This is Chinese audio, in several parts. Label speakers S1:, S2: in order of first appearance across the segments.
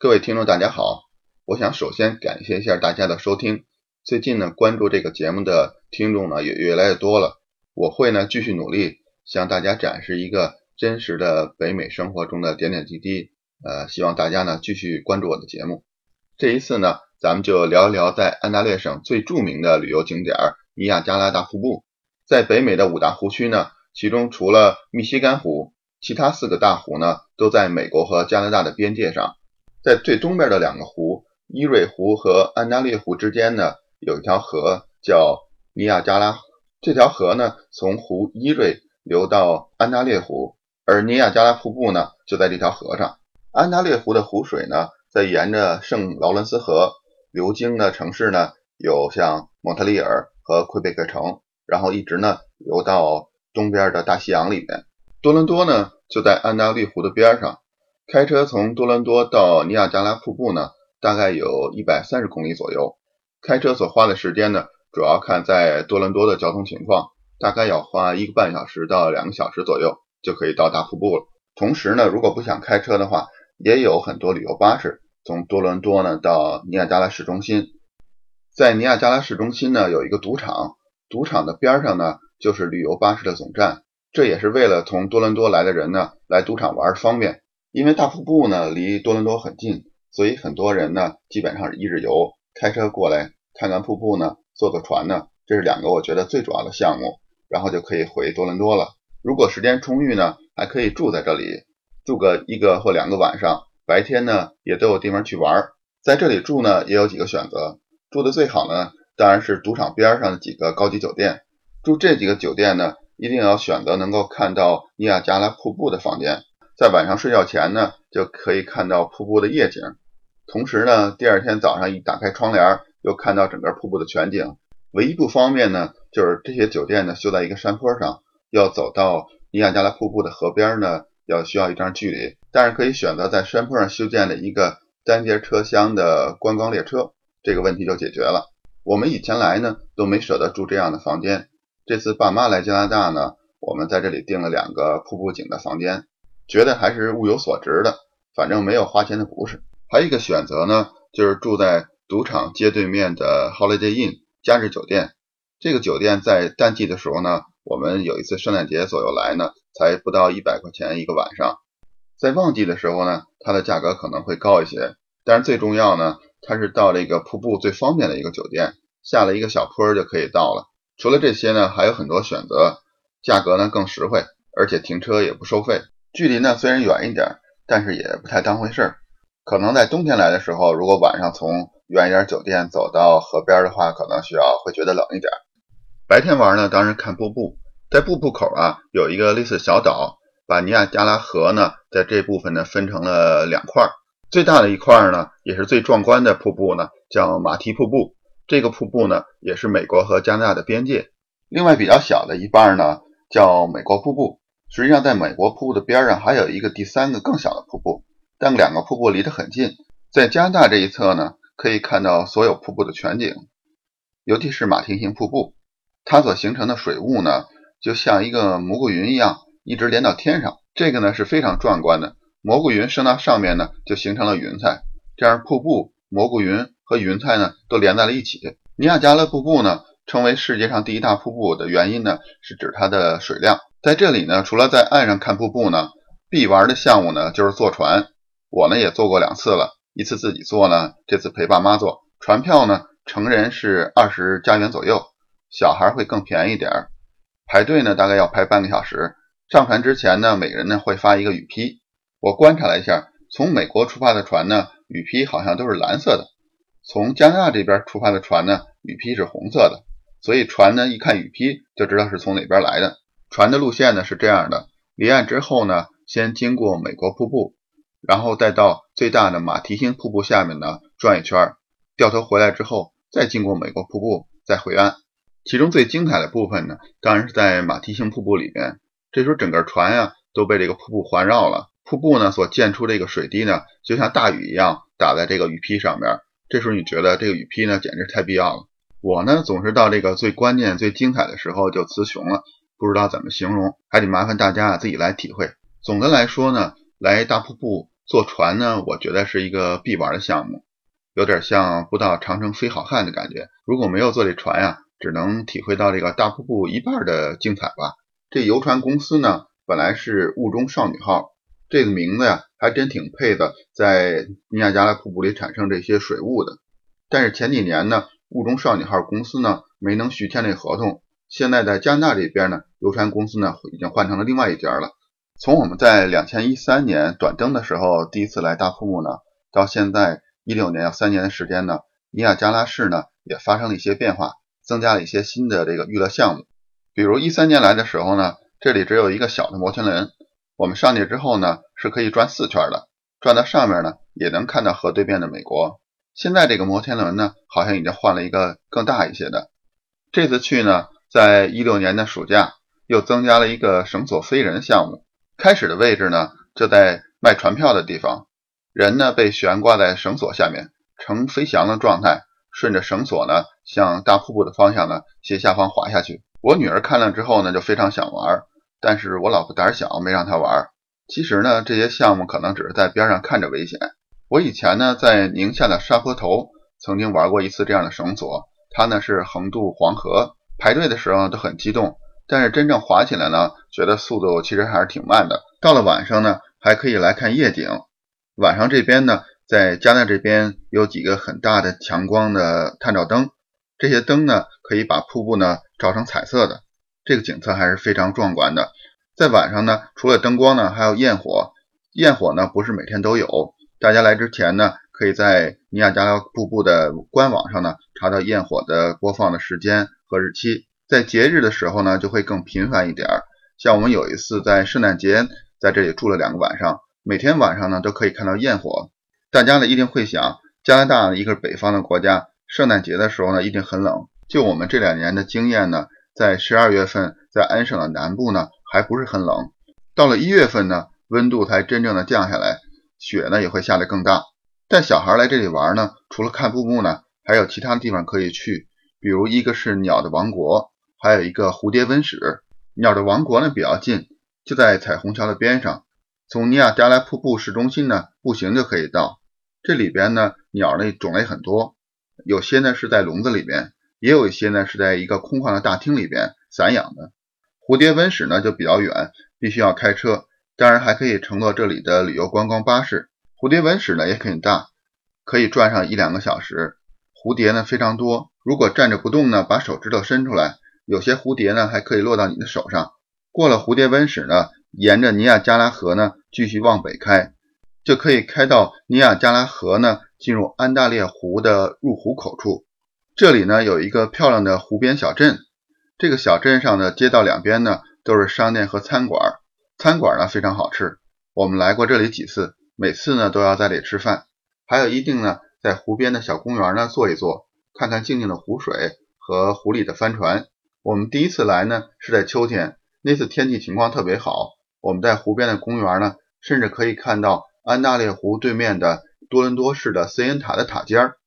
S1: 各位听众，大家好！我想首先感谢一下大家的收听。最近呢，关注这个节目的听众呢也越来越多了。我会呢继续努力，向大家展示一个真实的北美生活中的点点滴滴。呃，希望大家呢继续关注我的节目。这一次呢，咱们就聊一聊在安大略省最著名的旅游景点尼亚加拉大瀑布。在北美的五大湖区呢，其中除了密西根湖，其他四个大湖呢都在美国和加拿大的边界上。在最东边的两个湖，伊瑞湖和安大略湖之间呢，有一条河叫尼亚加拉。这条河呢，从湖伊瑞流到安大略湖，而尼亚加拉瀑布呢，就在这条河上。安大略湖的湖水呢，在沿着圣劳伦斯河流经的城市呢，有像蒙特利尔和魁北克城，然后一直呢流到东边的大西洋里面。多伦多呢，就在安大略湖的边上。开车从多伦多到尼亚加拉瀑布呢，大概有一百三十公里左右。开车所花的时间呢，主要看在多伦多的交通情况，大概要花一个半小时到两个小时左右就可以到达瀑布了。同时呢，如果不想开车的话，也有很多旅游巴士从多伦多呢到尼亚加拉市中心。在尼亚加拉市中心呢，有一个赌场，赌场的边上呢就是旅游巴士的总站，这也是为了从多伦多来的人呢来赌场玩方便。因为大瀑布呢离多伦多很近，所以很多人呢基本上是一日游，开车过来看看瀑布呢，坐个船呢，这是两个我觉得最主要的项目，然后就可以回多伦多了。如果时间充裕呢，还可以住在这里，住个一个或两个晚上，白天呢也都有地方去玩。在这里住呢也有几个选择，住的最好呢当然是赌场边上的几个高级酒店。住这几个酒店呢，一定要选择能够看到尼亚加拉瀑布的房间。在晚上睡觉前呢，就可以看到瀑布的夜景。同时呢，第二天早上一打开窗帘，又看到整个瀑布的全景。唯一不方便呢，就是这些酒店呢修在一个山坡上，要走到尼亚加拉瀑布的河边呢，要需要一段距离。但是可以选择在山坡上修建的一个单节车厢的观光列车，这个问题就解决了。我们以前来呢都没舍得住这样的房间，这次爸妈来加拿大呢，我们在这里订了两个瀑布景的房间。觉得还是物有所值的，反正没有花钱的不是。还有一个选择呢，就是住在赌场街对面的 Holiday Inn 假日酒店。这个酒店在淡季的时候呢，我们有一次圣诞节左右来呢，才不到一百块钱一个晚上。在旺季的时候呢，它的价格可能会高一些。但是最重要呢，它是到这个瀑布最方便的一个酒店，下了一个小坡就可以到了。除了这些呢，还有很多选择，价格呢更实惠，而且停车也不收费。距离呢虽然远一点，但是也不太当回事儿。可能在冬天来的时候，如果晚上从远一点酒店走到河边的话，可能需要会觉得冷一点。白天玩呢，当然看瀑布。在瀑布口啊，有一个类似小岛，把尼亚加拉河呢在这部分呢分成了两块。最大的一块呢，也是最壮观的瀑布呢，叫马蹄瀑布。这个瀑布呢，也是美国和加拿大的边界。另外比较小的一半呢，叫美国瀑布。实际上，在美国瀑布的边上还有一个第三个更小的瀑布，但两个瀑布离得很近。在加拿大这一侧呢，可以看到所有瀑布的全景，尤其是马蹄形瀑布，它所形成的水雾呢，就像一个蘑菇云一样，一直连到天上。这个呢是非常壮观的。蘑菇云升到上面呢，就形成了云彩，这样瀑布、蘑菇云和云彩呢都连在了一起。尼亚加拉瀑布呢，成为世界上第一大瀑布的原因呢，是指它的水量。在这里呢，除了在岸上看瀑布呢，必玩的项目呢就是坐船。我呢也坐过两次了，一次自己坐呢，这次陪爸妈坐。船票呢，成人是二十加元左右，小孩会更便宜点儿。排队呢大概要排半个小时。上船之前呢，每人呢会发一个雨披。我观察了一下，从美国出发的船呢，雨披好像都是蓝色的；从加拿大这边出发的船呢，雨披是红色的。所以船呢一看雨披就知道是从哪边来的。船的路线呢是这样的：离岸之后呢，先经过美国瀑布，然后再到最大的马蹄星瀑布下面呢转一圈，掉头回来之后，再经过美国瀑布，再回岸。其中最精彩的部分呢，当然是在马蹄星瀑布里面。这时候整个船呀都被这个瀑布环绕了，瀑布呢所溅出这个水滴呢，就像大雨一样打在这个雨披上面。这时候你觉得这个雨披呢简直太必要了。我呢总是到这个最关键、最精彩的时候就词穷了。不知道怎么形容，还得麻烦大家啊自己来体会。总的来说呢，来大瀑布坐船呢，我觉得是一个必玩的项目，有点像不到长城非好汉的感觉。如果没有坐这船呀，只能体会到这个大瀑布一半的精彩吧。这游船公司呢，本来是雾中少女号，这个名字呀，还真挺配的，在尼亚加拉瀑布里产生这些水雾的。但是前几年呢，雾中少女号公司呢没能续签这合同，现在在加拿大这边呢，游船公司呢已经换成了另外一家了。从我们在两千一三年短征的时候第一次来大瀑布呢，到现在一六年要三年的时间呢，尼亚加拉市呢也发生了一些变化，增加了一些新的这个娱乐项目。比如一三年来的时候呢，这里只有一个小的摩天轮，我们上去之后呢是可以转四圈的，转到上面呢也能看到河对面的美国。现在这个摩天轮呢好像已经换了一个更大一些的。这次去呢，在一六年的暑假又增加了一个绳索飞人项目。开始的位置呢，就在卖船票的地方，人呢被悬挂在绳索下面，呈飞翔的状态，顺着绳索呢向大瀑布的方向呢斜下方滑下去。我女儿看了之后呢，就非常想玩，但是我老婆胆小，没让她玩。其实呢，这些项目可能只是在边上看着危险。我以前呢在宁夏的沙坡头曾经玩过一次这样的绳索，它呢是横渡黄河，排队的时候都很激动。但是真正滑起来呢，觉得速度其实还是挺慢的。到了晚上呢，还可以来看夜景。晚上这边呢，在加纳这边有几个很大的强光的探照灯，这些灯呢可以把瀑布呢照成彩色的，这个景色还是非常壮观的。在晚上呢，除了灯光呢，还有焰火。焰火呢不是每天都有，大家来之前呢，可以在尼亚加拉瀑布的官网上呢查到焰火的播放的时间和日期。在节日的时候呢，就会更频繁一点儿。像我们有一次在圣诞节在这里住了两个晚上，每天晚上呢都可以看到焰火。大家呢一定会想，加拿大一个北方的国家，圣诞节的时候呢一定很冷。就我们这两年的经验呢，在十二月份在安省的南部呢还不是很冷，到了一月份呢温度才真正的降下来，雪呢也会下得更大。带小孩来这里玩呢，除了看瀑布呢，还有其他地方可以去，比如一个是鸟的王国。还有一个蝴蝶温室，鸟的王国呢比较近，就在彩虹桥的边上。从尼亚加拉瀑布市中心呢步行就可以到。这里边呢鸟类种类很多，有些呢是在笼子里边，也有一些呢是在一个空旷的大厅里边散养的。蝴蝶温室呢就比较远，必须要开车。当然还可以乘坐这里的旅游观光巴士。蝴蝶温室呢也很大，可以转上一两个小时。蝴蝶呢非常多，如果站着不动呢，把手指头伸出来。有些蝴蝶呢，还可以落到你的手上。过了蝴蝶温室呢，沿着尼亚加拉河呢，继续往北开，就可以开到尼亚加拉河呢，进入安大略湖的入湖口处。这里呢，有一个漂亮的湖边小镇。这个小镇上的街道两边呢，都是商店和餐馆。餐馆呢，非常好吃。我们来过这里几次，每次呢，都要在这里吃饭。还有一定呢，在湖边的小公园呢，坐一坐，看看静静的湖水和湖里的帆船。我们第一次来呢是在秋天，那次天气情况特别好。我们在湖边的公园呢，甚至可以看到安大略湖对面的多伦多市的 C N 塔的塔尖儿。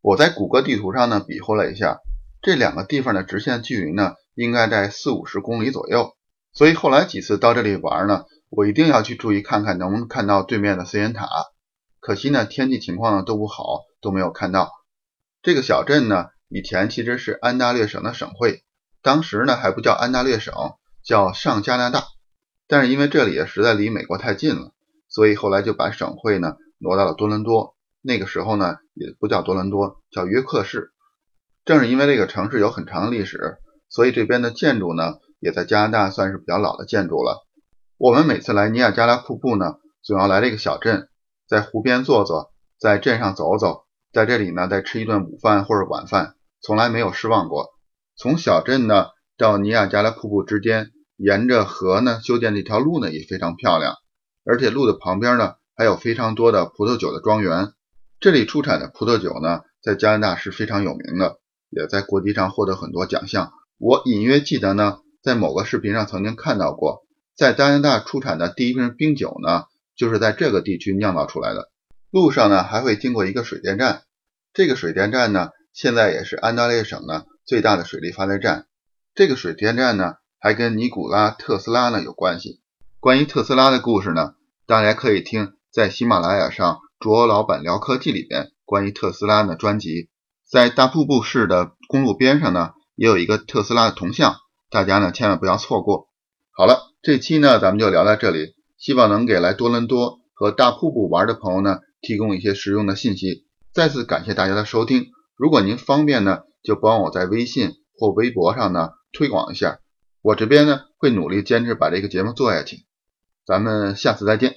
S1: 我在谷歌地图上呢比划了一下，这两个地方的直线距离呢应该在四五十公里左右。所以后来几次到这里玩呢，我一定要去注意看看能不能看到对面的 C N 塔。可惜呢天气情况呢都不好，都没有看到。这个小镇呢以前其实是安大略省的省会。当时呢还不叫安大略省，叫上加拿大，但是因为这里实在离美国太近了，所以后来就把省会呢挪到了多伦多。那个时候呢也不叫多伦多，叫约克市。正是因为这个城市有很长的历史，所以这边的建筑呢也在加拿大算是比较老的建筑了。我们每次来尼亚加拉瀑布呢，总要来这个小镇，在湖边坐坐，在镇上走走，在这里呢再吃一顿午饭或者晚饭，从来没有失望过。从小镇呢到尼亚加拉瀑布之间，沿着河呢修建这条路呢也非常漂亮，而且路的旁边呢还有非常多的葡萄酒的庄园。这里出产的葡萄酒呢在加拿大是非常有名的，也在国际上获得很多奖项。我隐约记得呢，在某个视频上曾经看到过，在加拿大出产的第一瓶冰酒呢就是在这个地区酿造出来的。路上呢还会经过一个水电站，这个水电站呢现在也是安大略省呢。最大的水力发电站，这个水电站呢，还跟尼古拉特斯拉呢有关系。关于特斯拉的故事呢，大家可以听在喜马拉雅上卓老板聊科技里边关于特斯拉的专辑，在大瀑布市的公路边上呢，也有一个特斯拉的铜像，大家呢千万不要错过。好了，这期呢咱们就聊到这里，希望能给来多伦多和大瀑布玩的朋友呢提供一些实用的信息。再次感谢大家的收听，如果您方便呢，就帮我在微信或微博上呢推广一下，我这边呢会努力坚持把这个节目做下去。咱们下次再见。